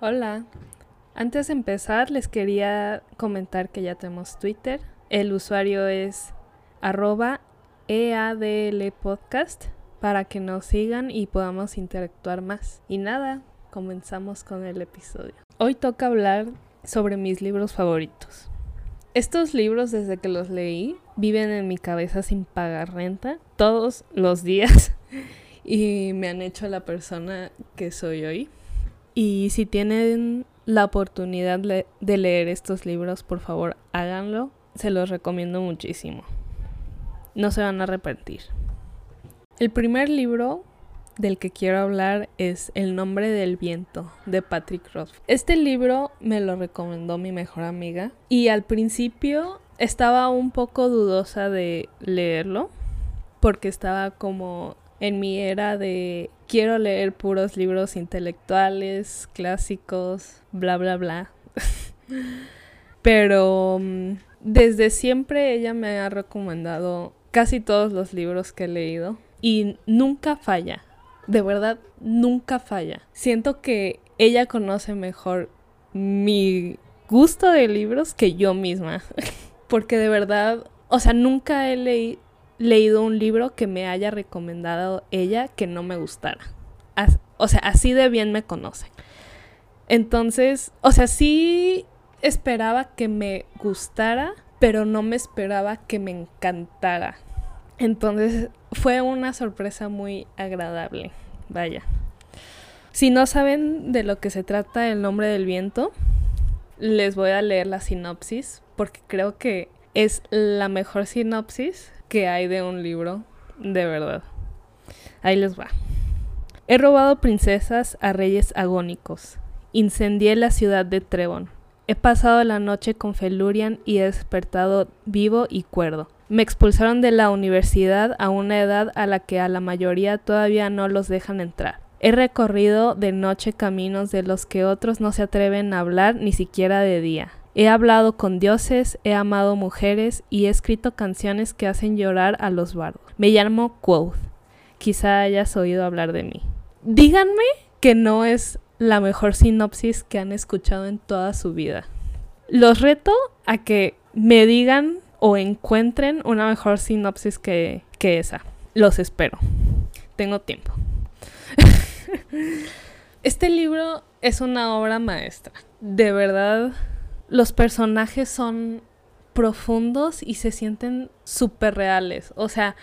Hola. Antes de empezar, les quería comentar que ya tenemos Twitter. El usuario es arroba EADL Podcast para que nos sigan y podamos interactuar más. Y nada, comenzamos con el episodio. Hoy toca hablar sobre mis libros favoritos. Estos libros, desde que los leí, viven en mi cabeza sin pagar renta todos los días y me han hecho la persona que soy hoy. Y si tienen la oportunidad de leer estos libros, por favor háganlo. Se los recomiendo muchísimo. No se van a arrepentir. El primer libro del que quiero hablar es El nombre del viento de Patrick Roth. Este libro me lo recomendó mi mejor amiga y al principio estaba un poco dudosa de leerlo porque estaba como en mi era de quiero leer puros libros intelectuales, clásicos, bla, bla, bla. Pero mm, desde siempre ella me ha recomendado casi todos los libros que he leído y nunca falla. De verdad, nunca falla. Siento que ella conoce mejor mi gusto de libros que yo misma. Porque de verdad, o sea, nunca he leído leído un libro que me haya recomendado ella que no me gustara. o sea, así de bien me conoce. Entonces, o sea, sí esperaba que me gustara, pero no me esperaba que me encantara. Entonces, fue una sorpresa muy agradable. Vaya. Si no saben de lo que se trata el nombre del viento, les voy a leer la sinopsis porque creo que es la mejor sinopsis que hay de un libro, de verdad. Ahí les va. He robado princesas a reyes agónicos. Incendié la ciudad de Trevon. He pasado la noche con Felurian y he despertado vivo y cuerdo. Me expulsaron de la universidad a una edad a la que a la mayoría todavía no los dejan entrar. He recorrido de noche caminos de los que otros no se atreven a hablar ni siquiera de día. He hablado con dioses, he amado mujeres y he escrito canciones que hacen llorar a los bardos. Me llamo Quoth. Quizá hayas oído hablar de mí. Díganme que no es la mejor sinopsis que han escuchado en toda su vida. Los reto a que me digan o encuentren una mejor sinopsis que, que esa. Los espero. Tengo tiempo. este libro es una obra maestra. De verdad los personajes son profundos y se sienten súper reales. O sea,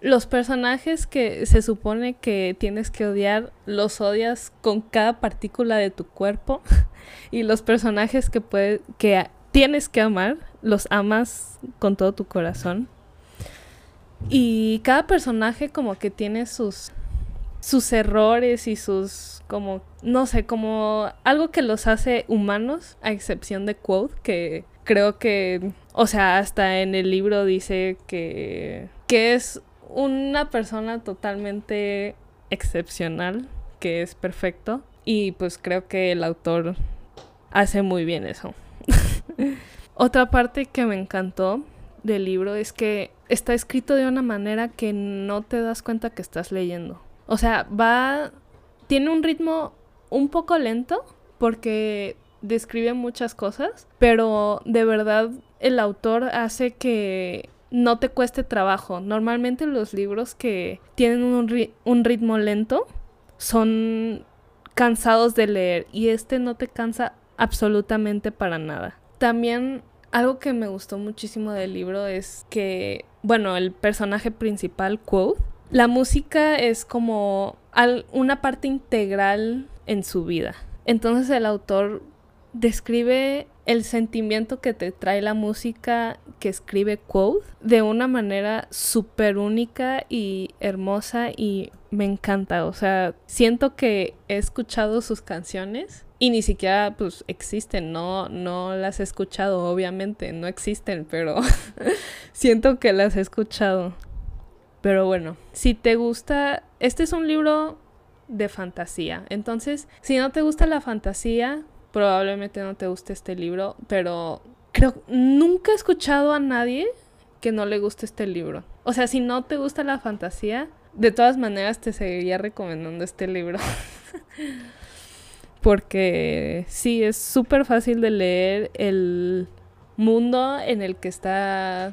los personajes que se supone que tienes que odiar, los odias con cada partícula de tu cuerpo. y los personajes que, puede, que tienes que amar, los amas con todo tu corazón. Y cada personaje como que tiene sus sus errores y sus como no sé, como algo que los hace humanos, a excepción de Quote, que creo que o sea, hasta en el libro dice que que es una persona totalmente excepcional, que es perfecto y pues creo que el autor hace muy bien eso. Otra parte que me encantó del libro es que está escrito de una manera que no te das cuenta que estás leyendo. O sea, va. Tiene un ritmo un poco lento porque describe muchas cosas, pero de verdad el autor hace que no te cueste trabajo. Normalmente los libros que tienen un, ritmo lento son cansados de leer y este no te cansa absolutamente para nada. También algo que me gustó muchísimo del libro es que, bueno, el personaje principal, Quote, la música es como una parte integral en su vida. Entonces el autor describe el sentimiento que te trae la música que escribe Quote de una manera súper única y hermosa y me encanta. O sea, siento que he escuchado sus canciones y ni siquiera pues existen, no, no las he escuchado, obviamente, no existen, pero siento que las he escuchado. Pero bueno, si te gusta, este es un libro de fantasía. Entonces, si no te gusta la fantasía, probablemente no te guste este libro, pero creo nunca he escuchado a nadie que no le guste este libro. O sea, si no te gusta la fantasía, de todas maneras te seguiría recomendando este libro. porque sí, es súper fácil de leer el mundo en el que está,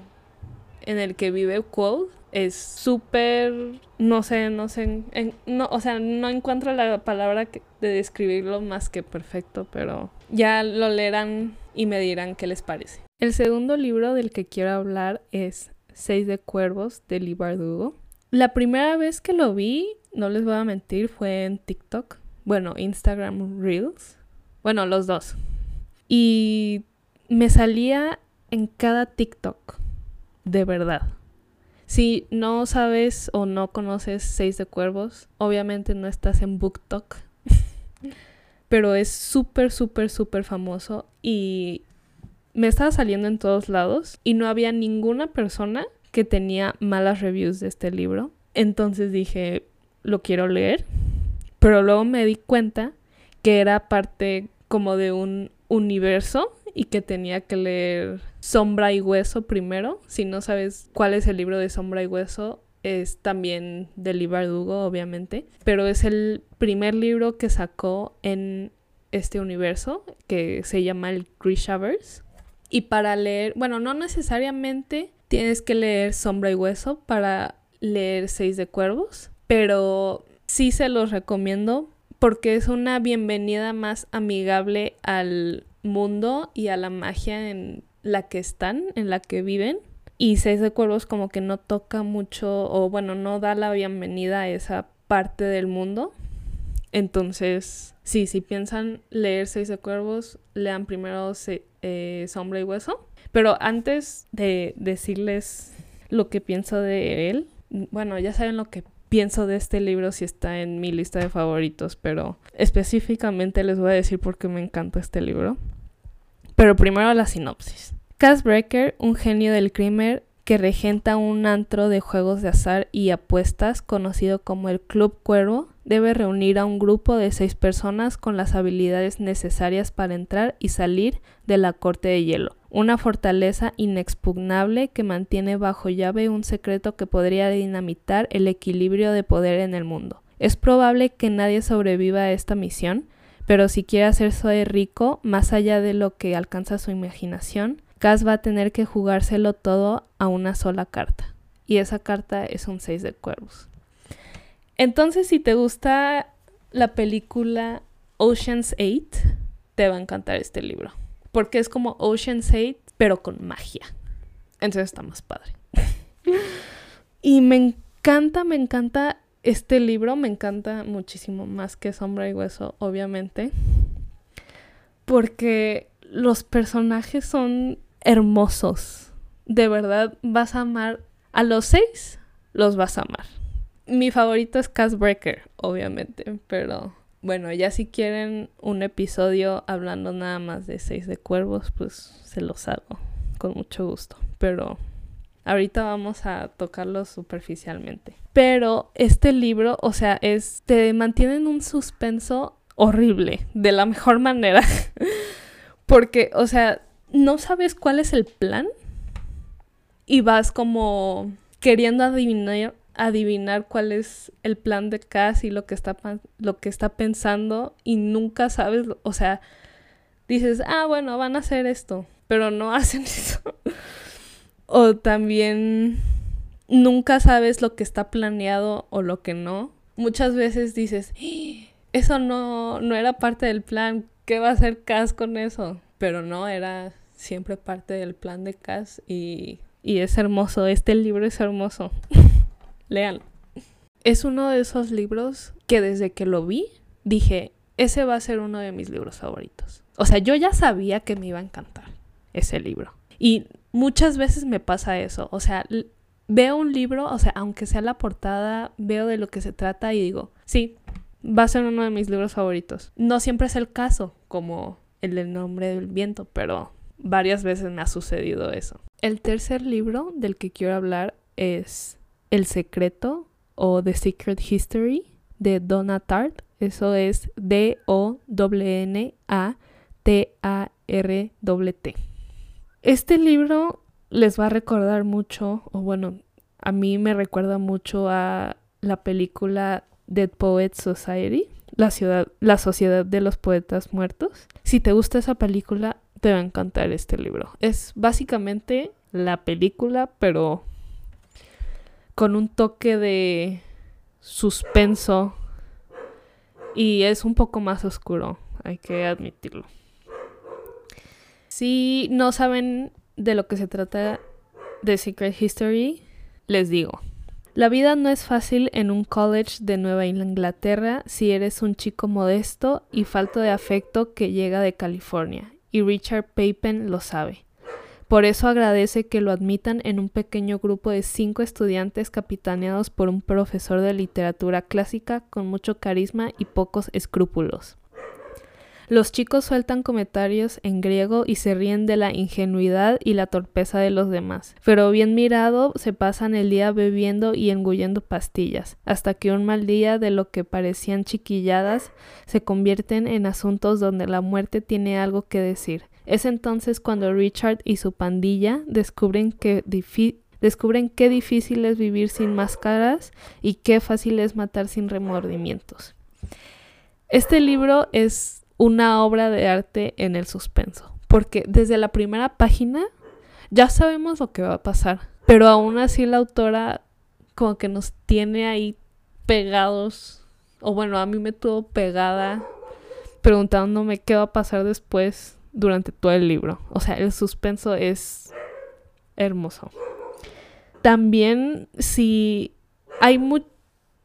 en el que vive Quote. Es súper, no sé, no sé, no, o sea, no encuentro la palabra de describirlo más que perfecto, pero ya lo leerán y me dirán qué les parece. El segundo libro del que quiero hablar es Seis de Cuervos de Lee Bardugo. La primera vez que lo vi, no les voy a mentir, fue en TikTok. Bueno, Instagram Reels. Bueno, los dos. Y me salía en cada TikTok. De verdad. Si no sabes o no conoces Seis de Cuervos, obviamente no estás en BookTok. Pero es súper, súper, súper famoso y me estaba saliendo en todos lados y no había ninguna persona que tenía malas reviews de este libro. Entonces dije, lo quiero leer. Pero luego me di cuenta que era parte como de un universo y que tenía que leer Sombra y Hueso primero. Si no sabes cuál es el libro de Sombra y Hueso, es también de Lee Bardugo, obviamente. Pero es el primer libro que sacó en este universo que se llama el Grishaverse. Y para leer, bueno, no necesariamente tienes que leer Sombra y Hueso para leer Seis de Cuervos, pero sí se los recomiendo porque es una bienvenida más amigable al mundo y a la magia en la que están, en la que viven. Y Seis de Cuervos como que no toca mucho, o bueno, no da la bienvenida a esa parte del mundo. Entonces, sí, si piensan leer Seis de Cuervos, lean primero eh, Sombra y Hueso. Pero antes de decirles lo que pienso de él, bueno, ya saben lo que pienso de este libro si está en mi lista de favoritos, pero específicamente les voy a decir por qué me encanta este libro. Pero primero la sinopsis. Cass Breaker, un genio del crimen que regenta un antro de juegos de azar y apuestas conocido como el Club Cuervo, debe reunir a un grupo de seis personas con las habilidades necesarias para entrar y salir de la Corte de Hielo, una fortaleza inexpugnable que mantiene bajo llave un secreto que podría dinamitar el equilibrio de poder en el mundo. Es probable que nadie sobreviva a esta misión, pero si quiere hacerse rico, más allá de lo que alcanza su imaginación, Cass va a tener que jugárselo todo a una sola carta. Y esa carta es un 6 de cuervos. Entonces, si te gusta la película Ocean's 8, te va a encantar este libro. Porque es como Ocean's 8, pero con magia. Entonces está más padre. y me encanta, me encanta este libro. Me encanta muchísimo más que Sombra y Hueso, obviamente. Porque los personajes son hermosos. De verdad, vas a amar a los seis, los vas a amar. Mi favorito es Cass Breaker, obviamente, pero bueno, ya si quieren un episodio hablando nada más de seis de cuervos, pues se los hago con mucho gusto. Pero ahorita vamos a tocarlo superficialmente. Pero este libro, o sea, es te mantiene en un suspenso horrible, de la mejor manera. Porque, o sea, no sabes cuál es el plan y vas como queriendo adivinar, adivinar cuál es el plan de Cass y lo que está lo que está pensando y nunca sabes, o sea, dices, "Ah, bueno, van a hacer esto", pero no hacen eso. O también nunca sabes lo que está planeado o lo que no. Muchas veces dices, ¡Ah! "Eso no no era parte del plan, ¿qué va a hacer Cass con eso?" Pero no, era siempre parte del plan de Cass y, y es hermoso, este libro es hermoso. Leanlo. Es uno de esos libros que desde que lo vi dije, ese va a ser uno de mis libros favoritos. O sea, yo ya sabía que me iba a encantar ese libro. Y muchas veces me pasa eso. O sea, veo un libro, o sea, aunque sea la portada, veo de lo que se trata y digo, sí, va a ser uno de mis libros favoritos. No siempre es el caso, como el del nombre del viento, pero varias veces me ha sucedido eso. El tercer libro del que quiero hablar es El secreto o The Secret History de Donna Tartt. Eso es D-O-N-A-T-A-R-T. Este libro les va a recordar mucho, o bueno, a mí me recuerda mucho a la película Dead Poets Society. la, ciudad, la Sociedad de los Poetas Muertos. Si te gusta esa película, te va a encantar este libro. Es básicamente la película, pero con un toque de suspenso y es un poco más oscuro, hay que admitirlo. Si no saben de lo que se trata de Secret History, les digo. La vida no es fácil en un college de Nueva Inglaterra si eres un chico modesto y falto de afecto que llega de California, y Richard Papen lo sabe. Por eso agradece que lo admitan en un pequeño grupo de cinco estudiantes capitaneados por un profesor de literatura clásica con mucho carisma y pocos escrúpulos. Los chicos sueltan comentarios en griego y se ríen de la ingenuidad y la torpeza de los demás, pero bien mirado se pasan el día bebiendo y engullendo pastillas, hasta que un mal día de lo que parecían chiquilladas se convierten en asuntos donde la muerte tiene algo que decir. Es entonces cuando Richard y su pandilla descubren que descubren qué difícil es vivir sin máscaras y qué fácil es matar sin remordimientos. Este libro es una obra de arte en el suspenso. Porque desde la primera página ya sabemos lo que va a pasar. Pero aún así la autora como que nos tiene ahí pegados. O bueno, a mí me tuvo pegada preguntándome qué va a pasar después durante todo el libro. O sea, el suspenso es hermoso. También si hay mucho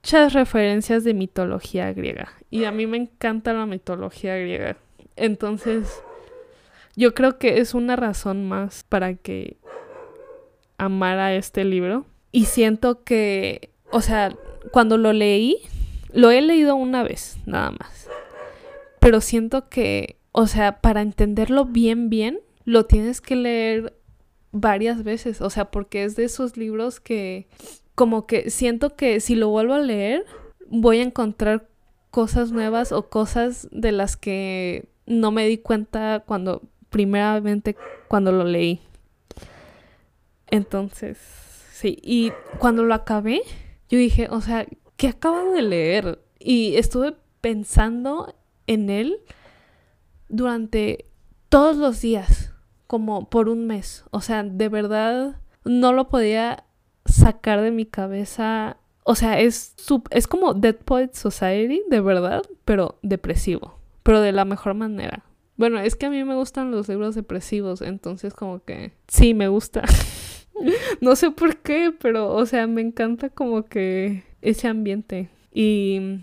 muchas referencias de mitología griega. Y a mí me encanta la mitología griega. Entonces, yo creo que es una razón más para que amara este libro. Y siento que, o sea, cuando lo leí, lo he leído una vez, nada más. Pero siento que, o sea, para entenderlo bien, bien, lo tienes que leer varias veces. O sea, porque es de esos libros que como que siento que si lo vuelvo a leer, voy a encontrar cosas nuevas o cosas de las que no me di cuenta cuando, primeramente, cuando lo leí. Entonces, sí, y cuando lo acabé, yo dije, o sea, ¿qué acabo de leer? Y estuve pensando en él durante todos los días, como por un mes. O sea, de verdad no lo podía sacar de mi cabeza. O sea, es, es como Dead Poet Society, de verdad, pero depresivo. Pero de la mejor manera. Bueno, es que a mí me gustan los libros depresivos, entonces como que sí, me gusta. no sé por qué, pero o sea, me encanta como que ese ambiente. Y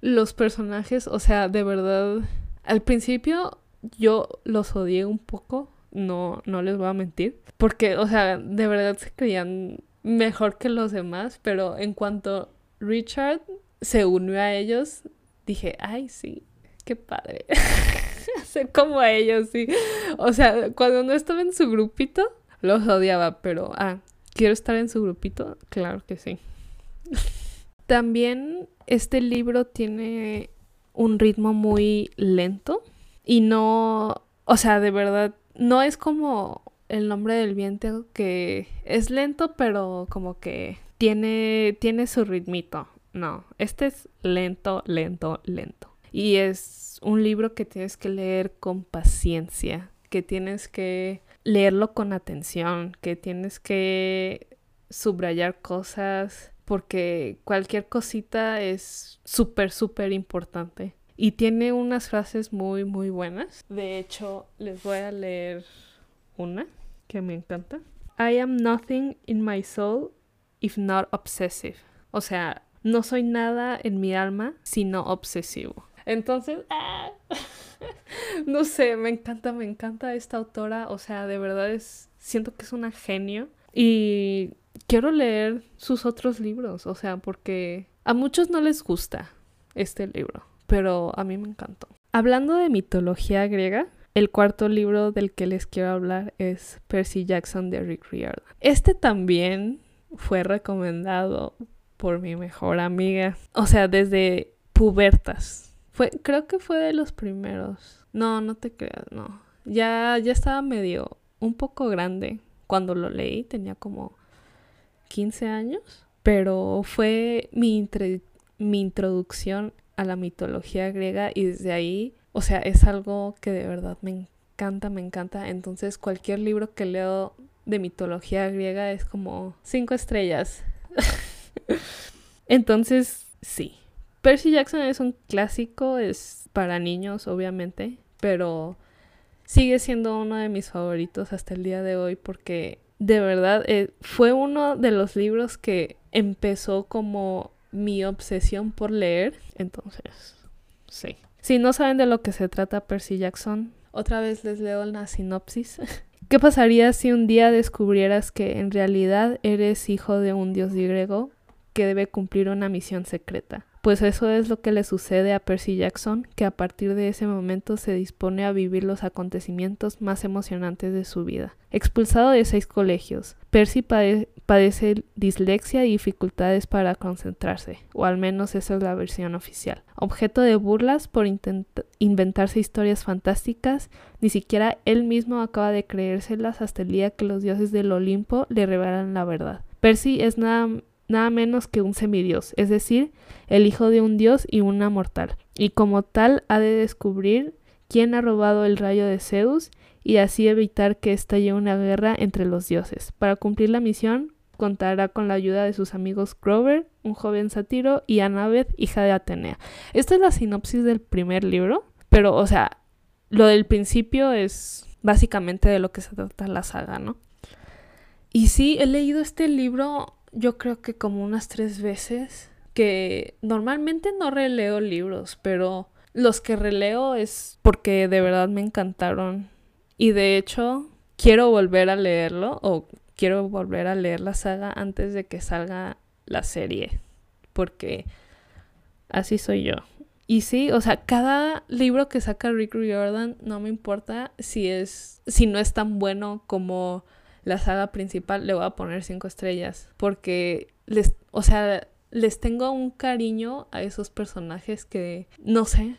los personajes, o sea, de verdad, al principio yo los odié un poco, no, no les voy a mentir, porque, o sea, de verdad se creían mejor que los demás, pero en cuanto Richard se unió a ellos, dije, ay, sí, qué padre. Ser como a ellos, sí. O sea, cuando no estaba en su grupito, los odiaba, pero, ah, ¿quiero estar en su grupito? Claro que sí. También este libro tiene un ritmo muy lento y no, o sea, de verdad, no es como el nombre del viento que es lento, pero como que tiene, tiene su ritmito. No, este es lento, lento, lento. Y es un libro que tienes que leer con paciencia, que tienes que leerlo con atención, que tienes que subrayar cosas, porque cualquier cosita es súper, súper importante. Y tiene unas frases muy, muy buenas. De hecho, les voy a leer una que me encanta. I am nothing in my soul if not obsessive. O sea, no soy nada en mi alma sino obsesivo. Entonces, ¡ah! no sé, me encanta, me encanta esta autora. O sea, de verdad es, siento que es una genio. Y quiero leer sus otros libros, o sea, porque a muchos no les gusta este libro, pero a mí me encantó. Hablando de mitología griega, el cuarto libro del que les quiero hablar es Percy Jackson de Rick Riordan. Este también fue recomendado por mi mejor amiga. O sea, desde pubertas. Fue, creo que fue de los primeros. No, no te creas, no. Ya, ya estaba medio, un poco grande cuando lo leí. Tenía como 15 años. Pero fue mi, mi introducción a la mitología griega y desde ahí, o sea, es algo que de verdad me encanta, me encanta. Entonces cualquier libro que leo de mitología griega es como cinco estrellas. Entonces, sí. Percy Jackson es un clásico, es para niños, obviamente, pero sigue siendo uno de mis favoritos hasta el día de hoy porque de verdad eh, fue uno de los libros que empezó como mi obsesión por leer. Entonces, sí. Si no saben de lo que se trata Percy Jackson, otra vez les leo la sinopsis. ¿Qué pasaría si un día descubrieras que en realidad eres hijo de un dios griego que debe cumplir una misión secreta? Pues eso es lo que le sucede a Percy Jackson, que a partir de ese momento se dispone a vivir los acontecimientos más emocionantes de su vida. Expulsado de seis colegios, Percy padece dislexia y dificultades para concentrarse, o al menos esa es la versión oficial. Objeto de burlas por inventarse historias fantásticas, ni siquiera él mismo acaba de creérselas hasta el día que los dioses del Olimpo le revelan la verdad. Percy es nada nada menos que un semidios, es decir, el hijo de un dios y una mortal, y como tal ha de descubrir quién ha robado el rayo de Zeus y así evitar que estalle una guerra entre los dioses. Para cumplir la misión, contará con la ayuda de sus amigos Grover, un joven satiro, y Annabeth, hija de Atenea. Esta es la sinopsis del primer libro, pero, o sea, lo del principio es básicamente de lo que se trata la saga, ¿no? Y sí, he leído este libro yo creo que como unas tres veces, que normalmente no releo libros, pero los que releo es porque de verdad me encantaron. Y de hecho, quiero volver a leerlo o quiero volver a leer la saga antes de que salga la serie. Porque así soy yo. Y sí, o sea, cada libro que saca Rick Riordan no me importa si es si no es tan bueno como la saga principal, le voy a poner cinco estrellas. Porque les, o sea, les tengo un cariño a esos personajes que, no sé,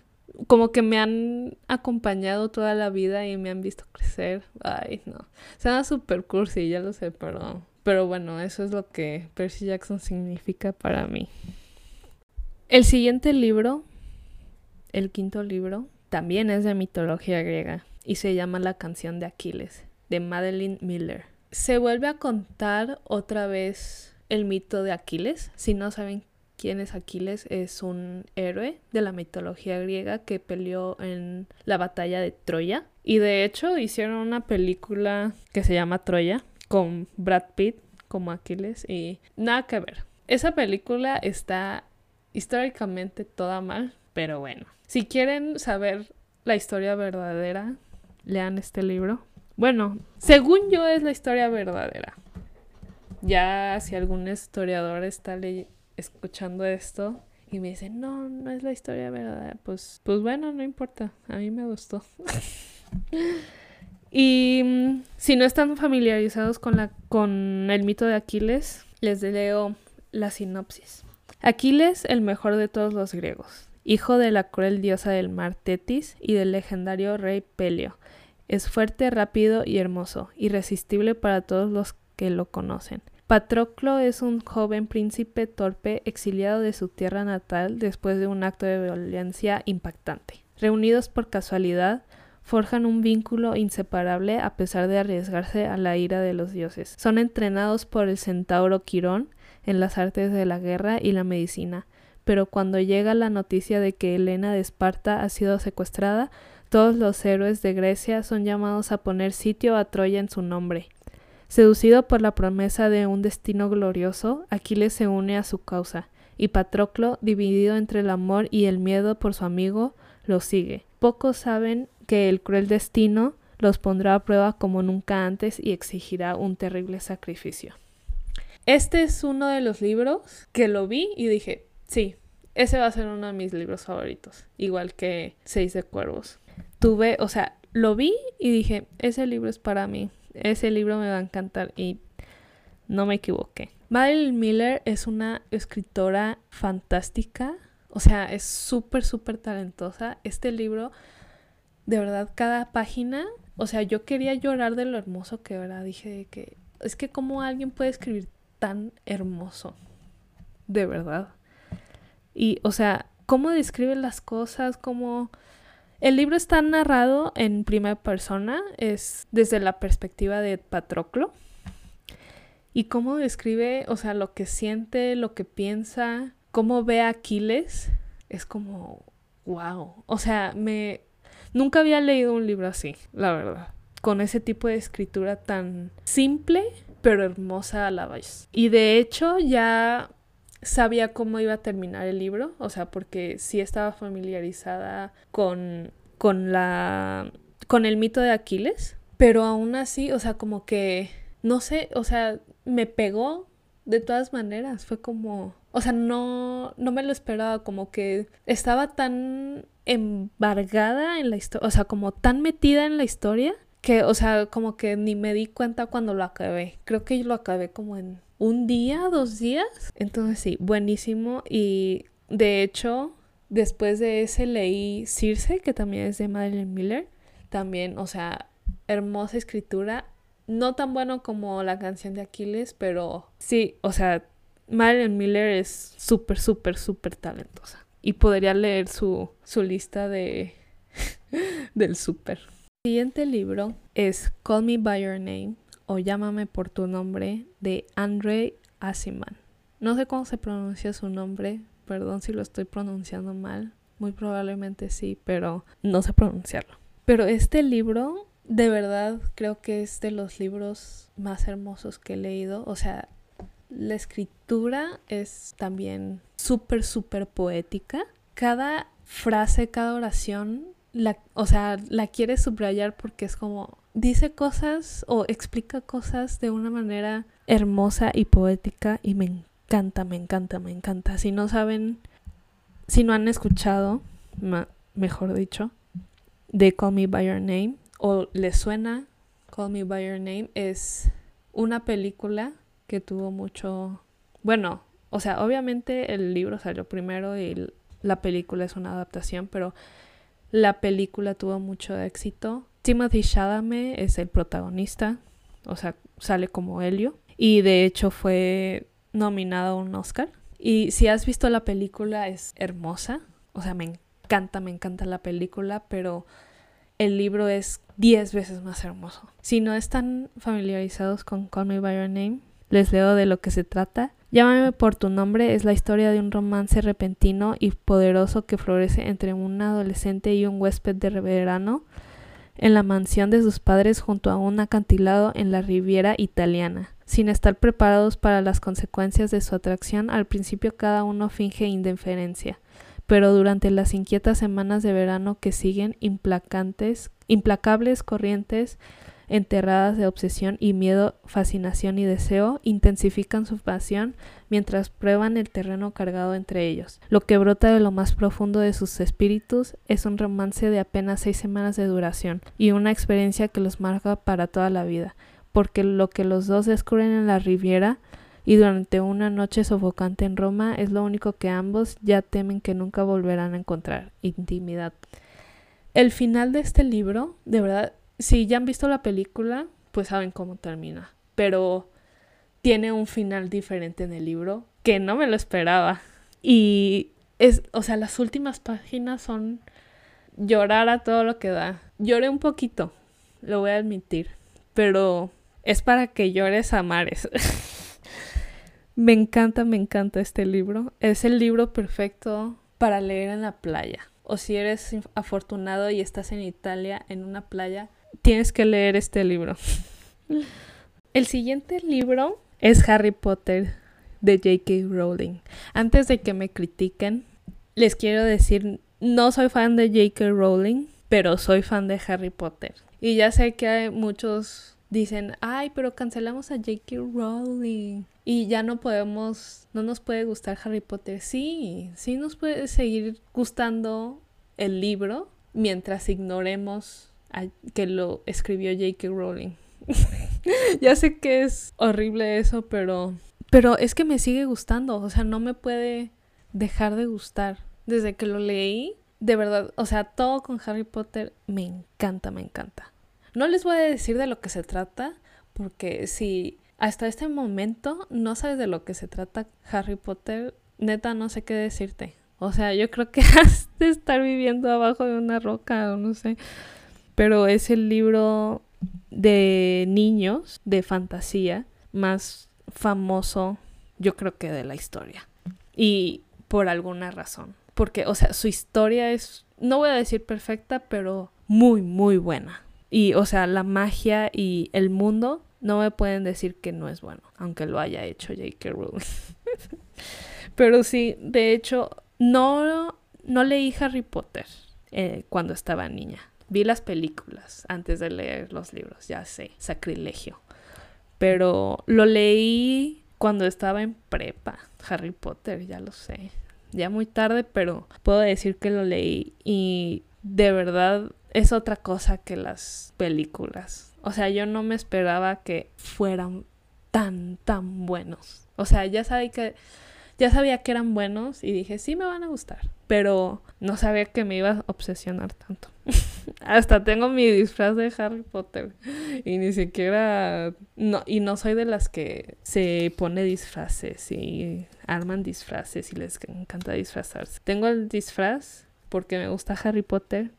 como que me han acompañado toda la vida y me han visto crecer. Ay, no. Suena súper cursi, ya lo sé, pero, pero bueno, eso es lo que Percy Jackson significa para mí. El siguiente libro, el quinto libro, también es de mitología griega y se llama La canción de Aquiles, de Madeline Miller se vuelve a contar otra vez el mito de Aquiles. Si no saben quién es Aquiles, es un héroe de la mitología griega que peleó en la batalla de Troya. Y de hecho hicieron una película que se llama Troya con Brad Pitt como Aquiles y nada que ver. Esa película está históricamente toda mal, pero bueno. Si quieren saber la historia verdadera, lean este libro bueno, según yo es la historia verdadera. Ya si algún historiador está escuchando esto y me dice, no, no es la historia verdadera, pues, pues bueno, no importa, a mí me gustó. y mm, si no están familiarizados con, la, con el mito de Aquiles, les leo la sinopsis. Aquiles, el mejor de todos los griegos, hijo de la cruel diosa del mar Tetis y del legendario rey Pelio es fuerte, rápido y hermoso, irresistible para todos los que lo conocen. Patroclo es un joven príncipe torpe exiliado de su tierra natal después de un acto de violencia impactante. Reunidos por casualidad, forjan un vínculo inseparable a pesar de arriesgarse a la ira de los dioses. Son entrenados por el centauro Quirón en las artes de la guerra y la medicina, pero cuando llega la noticia de que Helena de Esparta ha sido secuestrada, todos los héroes de Grecia son llamados a poner sitio a Troya en su nombre. Seducido por la promesa de un destino glorioso, Aquiles se une a su causa, y Patroclo, dividido entre el amor y el miedo por su amigo, lo sigue. Pocos saben que el cruel destino los pondrá a prueba como nunca antes y exigirá un terrible sacrificio. Este es uno de los libros que lo vi y dije, sí, ese va a ser uno de mis libros favoritos, igual que Seis de Cuervos tuve, o sea, lo vi y dije, ese libro es para mí, ese libro me va a encantar y no me equivoqué. Madeline Miller es una escritora fantástica, o sea, es súper, súper talentosa. Este libro, de verdad, cada página, o sea, yo quería llorar de lo hermoso que era. Dije que es que cómo alguien puede escribir tan hermoso, de verdad. Y, o sea, cómo describe las cosas, cómo... El libro está narrado en primera persona, es desde la perspectiva de Patroclo. Y cómo describe, o sea, lo que siente, lo que piensa, cómo ve a Aquiles, es como, wow. O sea, me... Nunca había leído un libro así, la verdad. Con ese tipo de escritura tan simple, pero hermosa a la vez. Y de hecho ya sabía cómo iba a terminar el libro, o sea, porque sí estaba familiarizada con, con la con el mito de Aquiles, pero aún así, o sea, como que no sé, o sea, me pegó de todas maneras, fue como, o sea, no no me lo esperaba, como que estaba tan embargada en la historia, o sea, como tan metida en la historia que, o sea, como que ni me di cuenta cuando lo acabé. Creo que yo lo acabé como en un día, dos días. Entonces sí, buenísimo. Y de hecho, después de ese leí Circe, que también es de Madeline Miller. También, o sea, hermosa escritura. No tan bueno como la canción de Aquiles, pero sí, o sea, Madeline Miller es súper, súper, súper talentosa. Y podría leer su, su lista de del súper. Siguiente libro es Call Me By Your Name o Llámame por tu nombre de Andre Asiman. No sé cómo se pronuncia su nombre, perdón si lo estoy pronunciando mal, muy probablemente sí, pero no sé pronunciarlo. Pero este libro, de verdad, creo que es de los libros más hermosos que he leído. O sea, la escritura es también súper, súper poética. Cada frase, cada oración, la, o sea, la quiere subrayar porque es como, dice cosas o explica cosas de una manera hermosa y poética y me encanta, me encanta, me encanta. Si no saben, si no han escuchado, mejor dicho, de Call Me By Your Name o les suena Call Me By Your Name, es una película que tuvo mucho, bueno, o sea, obviamente el libro salió primero y la película es una adaptación, pero la película tuvo mucho éxito Timothy Chalamet es el protagonista, o sea, sale como Helio. Y de hecho fue nominado a un Oscar. Y si has visto la película es hermosa. O sea, me encanta, me encanta la película, pero el libro es 10 veces más hermoso. Si no están familiarizados con Call Me By Your Name, les leo de lo que se trata. Llámame por tu nombre es la historia de un romance repentino y poderoso que florece entre un adolescente y un huésped de verano en la mansión de sus padres junto a un acantilado en la Riviera italiana. Sin estar preparados para las consecuencias de su atracción, al principio cada uno finge indiferencia, pero durante las inquietas semanas de verano que siguen implacantes, implacables corrientes enterradas de obsesión y miedo, fascinación y deseo, intensifican su pasión mientras prueban el terreno cargado entre ellos. Lo que brota de lo más profundo de sus espíritus es un romance de apenas seis semanas de duración y una experiencia que los marca para toda la vida, porque lo que los dos descubren en la Riviera y durante una noche sofocante en Roma es lo único que ambos ya temen que nunca volverán a encontrar, intimidad. El final de este libro, de verdad, si ya han visto la película, pues saben cómo termina. Pero tiene un final diferente en el libro que no me lo esperaba. Y es, o sea, las últimas páginas son llorar a todo lo que da. Lloré un poquito, lo voy a admitir, pero es para que llores a mares. me encanta, me encanta este libro. Es el libro perfecto para leer en la playa. O si eres afortunado y estás en Italia en una playa, tienes que leer este libro. El siguiente libro es Harry Potter de J.K. Rowling. Antes de que me critiquen, les quiero decir, no soy fan de J.K. Rowling, pero soy fan de Harry Potter. Y ya sé que hay muchos dicen, ay, pero cancelamos a J.K. Rowling y ya no podemos, no nos puede gustar Harry Potter. Sí, sí nos puede seguir gustando el libro mientras ignoremos que lo escribió J.K. Rowling. ya sé que es horrible eso, pero pero es que me sigue gustando, o sea, no me puede dejar de gustar. Desde que lo leí, de verdad, o sea, todo con Harry Potter me encanta, me encanta. No les voy a decir de lo que se trata, porque si hasta este momento no sabes de lo que se trata Harry Potter, neta no sé qué decirte. O sea, yo creo que has de estar viviendo abajo de una roca o no sé. Pero es el libro de niños de fantasía más famoso, yo creo que de la historia. Y por alguna razón. Porque, o sea, su historia es, no voy a decir perfecta, pero muy, muy buena. Y, o sea, la magia y el mundo no me pueden decir que no es bueno, aunque lo haya hecho J.K. Rowling. pero sí, de hecho, no, no leí Harry Potter eh, cuando estaba niña. Vi las películas antes de leer los libros, ya sé, sacrilegio. Pero lo leí cuando estaba en prepa, Harry Potter, ya lo sé. Ya muy tarde, pero puedo decir que lo leí y de verdad es otra cosa que las películas. O sea, yo no me esperaba que fueran tan, tan buenos. O sea, ya sabía que, ya sabía que eran buenos y dije, sí me van a gustar. Pero no sabía que me iba a obsesionar tanto. Hasta tengo mi disfraz de Harry Potter. Y ni siquiera. No, y no soy de las que se pone disfraces y arman disfraces y les encanta disfrazarse. Tengo el disfraz porque me gusta Harry Potter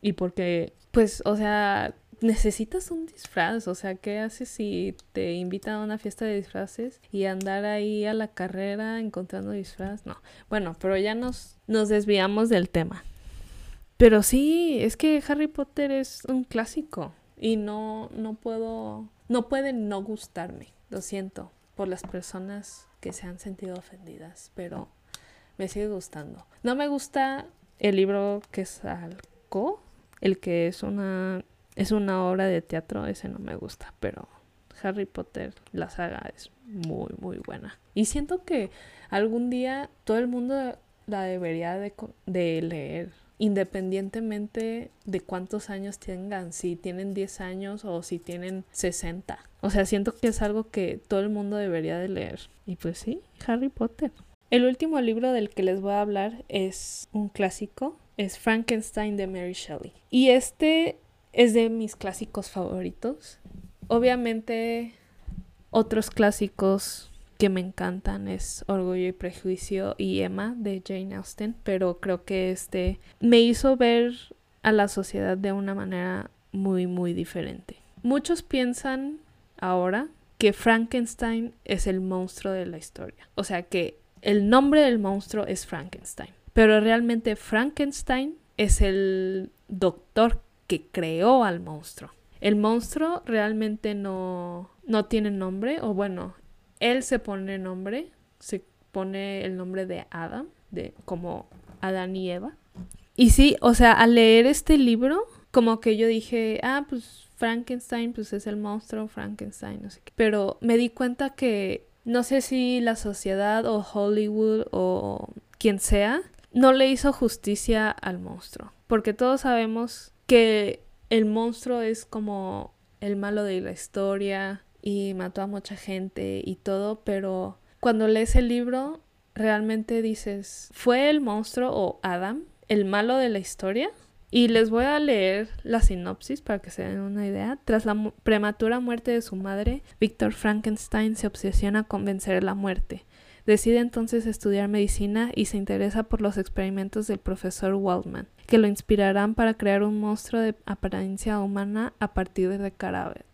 y porque, pues, o sea, necesitas un disfraz. O sea, ¿qué haces si te invitan a una fiesta de disfraces y andar ahí a la carrera encontrando disfraz? No. Bueno, pero ya nos, nos desviamos del tema. Pero sí, es que Harry Potter es un clásico y no, no puedo, no puede no gustarme. Lo siento por las personas que se han sentido ofendidas, pero me sigue gustando. No me gusta el libro que salgo, el que es una es una obra de teatro, ese no me gusta, pero Harry Potter, la saga es muy, muy buena. Y siento que algún día todo el mundo la debería de, de leer, independientemente de cuántos años tengan, si tienen 10 años o si tienen 60. O sea, siento que es algo que todo el mundo debería de leer. Y pues sí, Harry Potter. El último libro del que les voy a hablar es un clásico, es Frankenstein de Mary Shelley. Y este es de mis clásicos favoritos. Obviamente otros clásicos que me encantan es Orgullo y Prejuicio y Emma de Jane Austen, pero creo que este me hizo ver a la sociedad de una manera muy muy diferente. Muchos piensan ahora que Frankenstein es el monstruo de la historia, o sea que el nombre del monstruo es Frankenstein, pero realmente Frankenstein es el doctor creó al monstruo. El monstruo realmente no, no tiene nombre, o bueno, él se pone nombre, se pone el nombre de Adam, de como Adán y Eva. Y sí, o sea, al leer este libro, como que yo dije, ah, pues Frankenstein, pues es el monstruo Frankenstein, no sé qué. Pero me di cuenta que no sé si la sociedad o Hollywood o quien sea no le hizo justicia al monstruo. Porque todos sabemos que el monstruo es como el malo de la historia y mató a mucha gente y todo, pero cuando lees el libro realmente dices, ¿fue el monstruo o Adam el malo de la historia? Y les voy a leer la sinopsis para que se den una idea. Tras la prematura muerte de su madre, Víctor Frankenstein se obsesiona con vencer la muerte. Decide entonces estudiar medicina y se interesa por los experimentos del profesor Waldman, que lo inspirarán para crear un monstruo de apariencia humana a partir de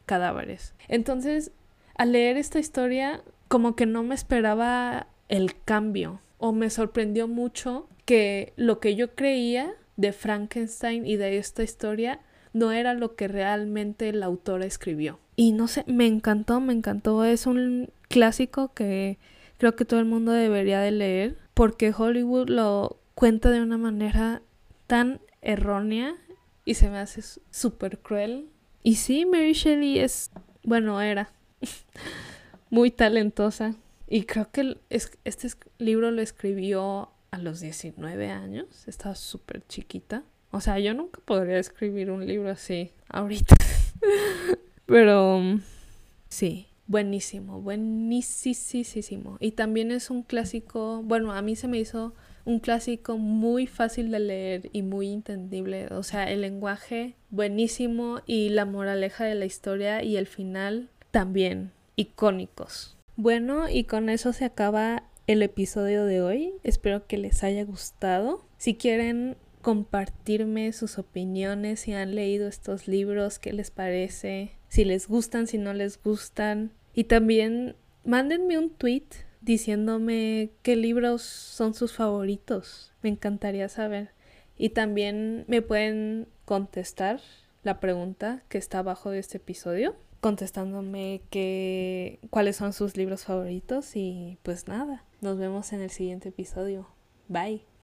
cadáveres. Entonces, al leer esta historia, como que no me esperaba el cambio o me sorprendió mucho que lo que yo creía de Frankenstein y de esta historia no era lo que realmente la autora escribió. Y no sé, me encantó, me encantó. Es un clásico que creo que todo el mundo debería de leer porque Hollywood lo cuenta de una manera tan errónea y se me hace súper cruel. Y sí, Mary Shelley es, bueno, era muy talentosa. Y creo que este libro lo escribió a los 19 años. Estaba súper chiquita. O sea, yo nunca podría escribir un libro así ahorita. Pero sí, buenísimo, buenísimo. Y también es un clásico, bueno, a mí se me hizo un clásico muy fácil de leer y muy entendible. O sea, el lenguaje buenísimo y la moraleja de la historia y el final también icónicos. Bueno, y con eso se acaba el episodio de hoy. Espero que les haya gustado. Si quieren compartirme sus opiniones, si han leído estos libros, qué les parece, si les gustan, si no les gustan. Y también mándenme un tweet diciéndome qué libros son sus favoritos. Me encantaría saber. Y también me pueden contestar la pregunta que está abajo de este episodio, contestándome que, cuáles son sus libros favoritos y pues nada, nos vemos en el siguiente episodio. Bye.